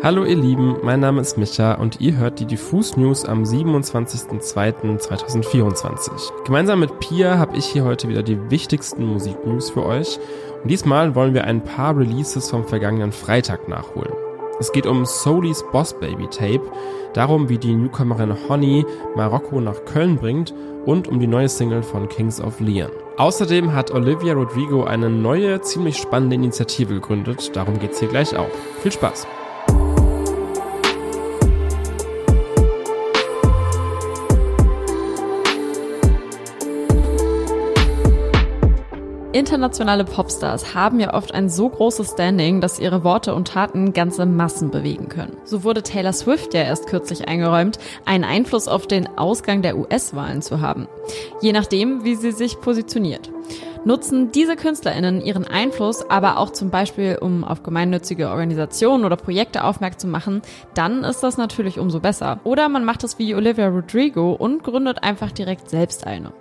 Hallo ihr Lieben, mein Name ist Micha und ihr hört die Diffus News am 27.02.2024. Gemeinsam mit Pia habe ich hier heute wieder die wichtigsten Musiknews für euch und diesmal wollen wir ein paar Releases vom vergangenen Freitag nachholen. Es geht um Solis Boss Baby Tape, darum wie die Newcomerin Honey Marokko nach Köln bringt und um die neue Single von Kings of Leon. Außerdem hat Olivia Rodrigo eine neue, ziemlich spannende Initiative gegründet, darum geht's hier gleich auch. Viel Spaß! Internationale Popstars haben ja oft ein so großes Standing, dass ihre Worte und Taten ganze Massen bewegen können. So wurde Taylor Swift ja erst kürzlich eingeräumt, einen Einfluss auf den Ausgang der US-Wahlen zu haben. Je nachdem, wie sie sich positioniert. Nutzen diese KünstlerInnen ihren Einfluss aber auch zum Beispiel, um auf gemeinnützige Organisationen oder Projekte aufmerksam zu machen, dann ist das natürlich umso besser. Oder man macht es wie Olivia Rodrigo und gründet einfach direkt selbst eine.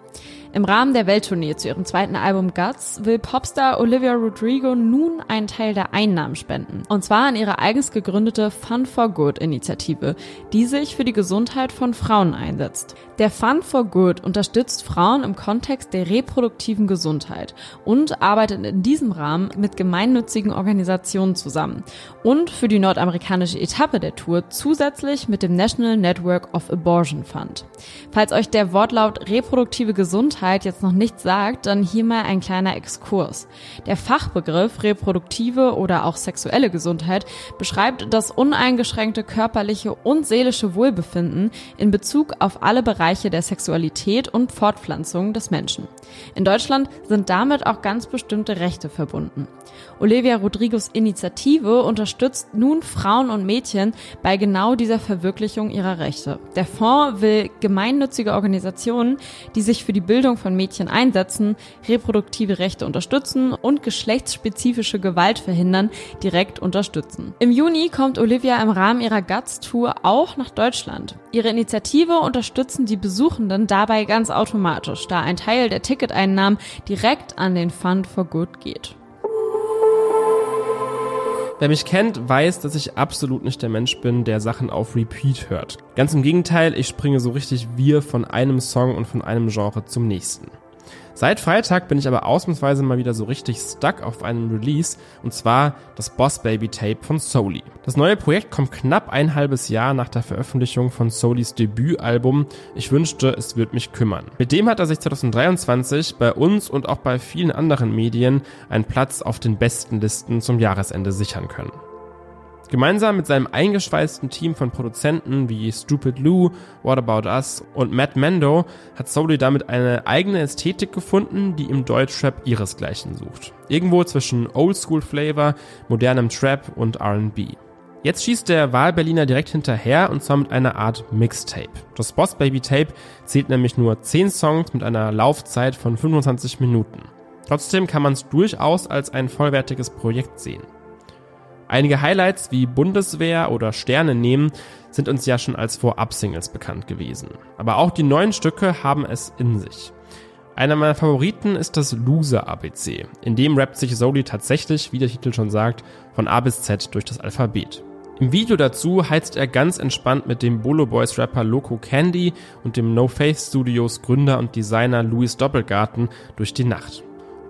Im Rahmen der Welttournee zu ihrem zweiten Album Guts will Popstar Olivia Rodrigo nun einen Teil der Einnahmen spenden. Und zwar an ihre eigens gegründete Fun for Good Initiative, die sich für die Gesundheit von Frauen einsetzt. Der Fun for Good unterstützt Frauen im Kontext der reproduktiven Gesundheit und arbeitet in diesem Rahmen mit gemeinnützigen Organisationen zusammen und für die nordamerikanische Etappe der Tour zusätzlich mit dem National Network of Abortion Fund. Falls euch der Wortlaut reproduktive Gesundheit Gesundheit jetzt noch nichts sagt, dann hier mal ein kleiner Exkurs. Der Fachbegriff reproduktive oder auch sexuelle Gesundheit beschreibt das uneingeschränkte körperliche und seelische Wohlbefinden in Bezug auf alle Bereiche der Sexualität und Fortpflanzung des Menschen. In Deutschland sind damit auch ganz bestimmte Rechte verbunden. Olivia Rodrigos Initiative unterstützt nun Frauen und Mädchen bei genau dieser Verwirklichung ihrer Rechte. Der Fonds will gemeinnützige Organisationen, die sich für die Bildung Bildung von Mädchen einsetzen, reproduktive Rechte unterstützen und geschlechtsspezifische Gewalt verhindern, direkt unterstützen. Im Juni kommt Olivia im Rahmen ihrer Guts-Tour auch nach Deutschland. Ihre Initiative unterstützen die Besuchenden dabei ganz automatisch, da ein Teil der Ticketeinnahmen direkt an den Fund for Good geht. Wer mich kennt, weiß, dass ich absolut nicht der Mensch bin, der Sachen auf Repeat hört. Ganz im Gegenteil, ich springe so richtig wir von einem Song und von einem Genre zum nächsten. Seit Freitag bin ich aber ausnahmsweise mal wieder so richtig stuck auf einem Release und zwar das Boss Baby Tape von Soli. Das neue Projekt kommt knapp ein halbes Jahr nach der Veröffentlichung von Solis Debütalbum Ich wünschte, es würde mich kümmern. Mit dem hat er sich 2023 bei uns und auch bei vielen anderen Medien einen Platz auf den besten Listen zum Jahresende sichern können. Gemeinsam mit seinem eingeschweißten Team von Produzenten wie Stupid Lou, What About Us und Matt Mendo hat Soli damit eine eigene Ästhetik gefunden, die im Deutschrap ihresgleichen sucht. Irgendwo zwischen Oldschool Flavor, modernem Trap und R&B. Jetzt schießt der Wahlberliner direkt hinterher und zwar mit einer Art Mixtape. Das Boss Baby Tape zählt nämlich nur 10 Songs mit einer Laufzeit von 25 Minuten. Trotzdem kann man es durchaus als ein vollwertiges Projekt sehen. Einige Highlights wie Bundeswehr oder Sterne nehmen sind uns ja schon als Vorab-Singles bekannt gewesen. Aber auch die neuen Stücke haben es in sich. Einer meiner Favoriten ist das Loser ABC. In dem rappt sich Soli tatsächlich, wie der Titel schon sagt, von A bis Z durch das Alphabet. Im Video dazu heizt er ganz entspannt mit dem Bolo Boys Rapper Loco Candy und dem No Faith Studios Gründer und Designer Louis Doppelgarten durch die Nacht.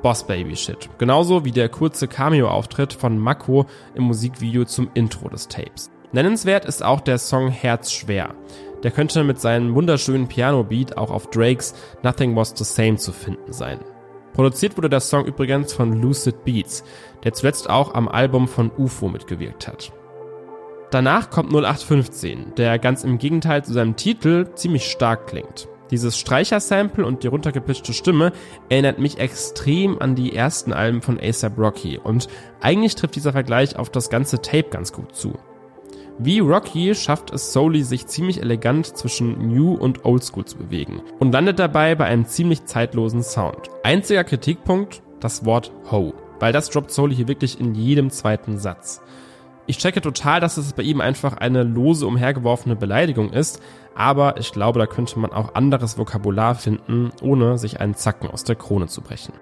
Boss Baby Shit. Genauso wie der kurze Cameo-Auftritt von Mako im Musikvideo zum Intro des Tapes. Nennenswert ist auch der Song Herz schwer. Der könnte mit seinem wunderschönen Piano-Beat auch auf Drakes Nothing Was the Same zu finden sein. Produziert wurde der Song übrigens von Lucid Beats, der zuletzt auch am Album von UFO mitgewirkt hat. Danach kommt 0815, der ganz im Gegenteil zu seinem Titel ziemlich stark klingt. Dieses Streichersample und die runtergepitchte Stimme erinnert mich extrem an die ersten Alben von ASAP Rocky und eigentlich trifft dieser Vergleich auf das ganze Tape ganz gut zu. Wie Rocky schafft es Soli, sich ziemlich elegant zwischen New und Oldschool zu bewegen und landet dabei bei einem ziemlich zeitlosen Sound. Einziger Kritikpunkt, das Wort Ho, weil das droppt Soli hier wirklich in jedem zweiten Satz. Ich checke total, dass es bei ihm einfach eine lose umhergeworfene Beleidigung ist, aber ich glaube, da könnte man auch anderes Vokabular finden, ohne sich einen Zacken aus der Krone zu brechen.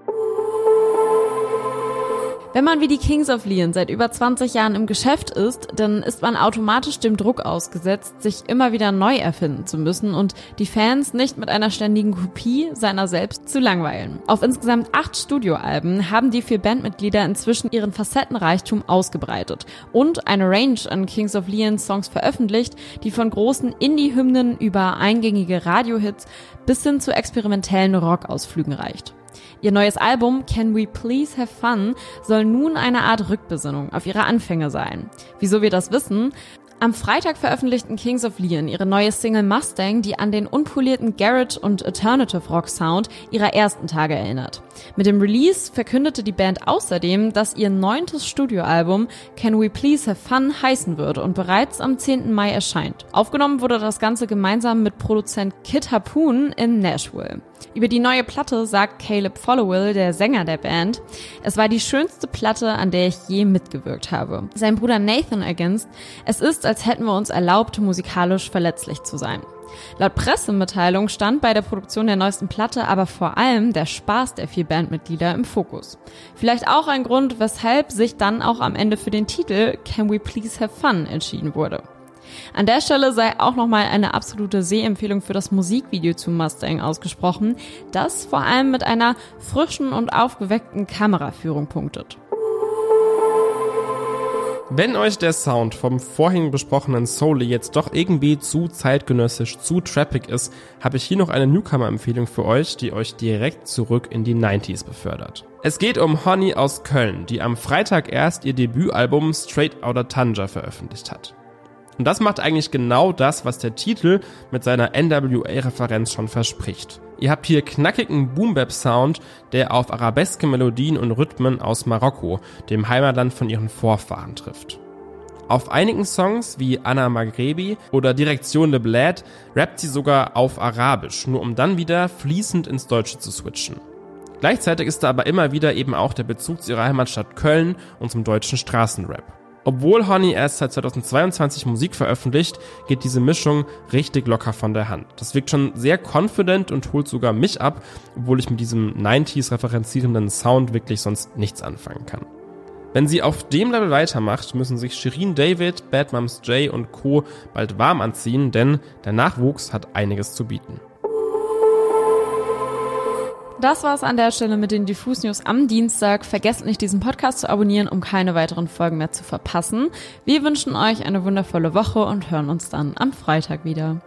Wenn man wie die Kings of Leon seit über 20 Jahren im Geschäft ist, dann ist man automatisch dem Druck ausgesetzt, sich immer wieder neu erfinden zu müssen und die Fans nicht mit einer ständigen Kopie seiner selbst zu langweilen. Auf insgesamt acht Studioalben haben die vier Bandmitglieder inzwischen ihren Facettenreichtum ausgebreitet und eine Range an Kings of Leon Songs veröffentlicht, die von großen Indie-Hymnen über eingängige Radiohits bis hin zu experimentellen Rockausflügen reicht. Ihr neues Album Can We Please Have Fun soll nun eine Art Rückbesinnung auf ihre Anfänge sein. Wieso wir das wissen? Am Freitag veröffentlichten Kings of Leon ihre neue Single Mustang, die an den unpolierten Garage und Alternative Rock Sound ihrer ersten Tage erinnert. Mit dem Release verkündete die Band außerdem, dass ihr neuntes Studioalbum Can We Please Have Fun heißen würde und bereits am 10. Mai erscheint. Aufgenommen wurde das Ganze gemeinsam mit Produzent Kit Harpoon in Nashville. Über die neue Platte sagt Caleb Followill, der Sänger der Band, es war die schönste Platte, an der ich je mitgewirkt habe. Sein Bruder Nathan ergänzt, es ist, als hätten wir uns erlaubt, musikalisch verletzlich zu sein. Laut Pressemitteilung stand bei der Produktion der neuesten Platte aber vor allem der Spaß der vier Bandmitglieder im Fokus. Vielleicht auch ein Grund, weshalb sich dann auch am Ende für den Titel Can We Please Have Fun entschieden wurde. An der Stelle sei auch nochmal eine absolute Sehempfehlung für das Musikvideo zu Mustang ausgesprochen, das vor allem mit einer frischen und aufgeweckten Kameraführung punktet. Wenn euch der Sound vom vorhin besprochenen Soul jetzt doch irgendwie zu zeitgenössisch, zu trappig ist, habe ich hier noch eine Newcomer-Empfehlung für euch, die euch direkt zurück in die 90s befördert. Es geht um Honey aus Köln, die am Freitag erst ihr Debütalbum Straight Outta Tanja veröffentlicht hat. Und das macht eigentlich genau das, was der Titel mit seiner NWA-Referenz schon verspricht. Ihr habt hier knackigen Boom-Bap-Sound, der auf arabeske Melodien und Rhythmen aus Marokko, dem Heimatland von ihren Vorfahren trifft. Auf einigen Songs wie Anna Maghrebi oder Direktion de Blad rappt sie sogar auf Arabisch, nur um dann wieder fließend ins Deutsche zu switchen. Gleichzeitig ist da aber immer wieder eben auch der Bezug zu ihrer Heimatstadt Köln und zum deutschen Straßenrap. Obwohl Honey erst seit 2022 Musik veröffentlicht, geht diese Mischung richtig locker von der Hand. Das wirkt schon sehr confident und holt sogar mich ab, obwohl ich mit diesem 90s referenzierenden Sound wirklich sonst nichts anfangen kann. Wenn sie auf dem Level weitermacht, müssen sich Shirin David, Bad Moms J und Co. bald warm anziehen, denn der Nachwuchs hat einiges zu bieten. Das war's an der Stelle mit den Diffus News am Dienstag. Vergesst nicht, diesen Podcast zu abonnieren, um keine weiteren Folgen mehr zu verpassen. Wir wünschen euch eine wundervolle Woche und hören uns dann am Freitag wieder.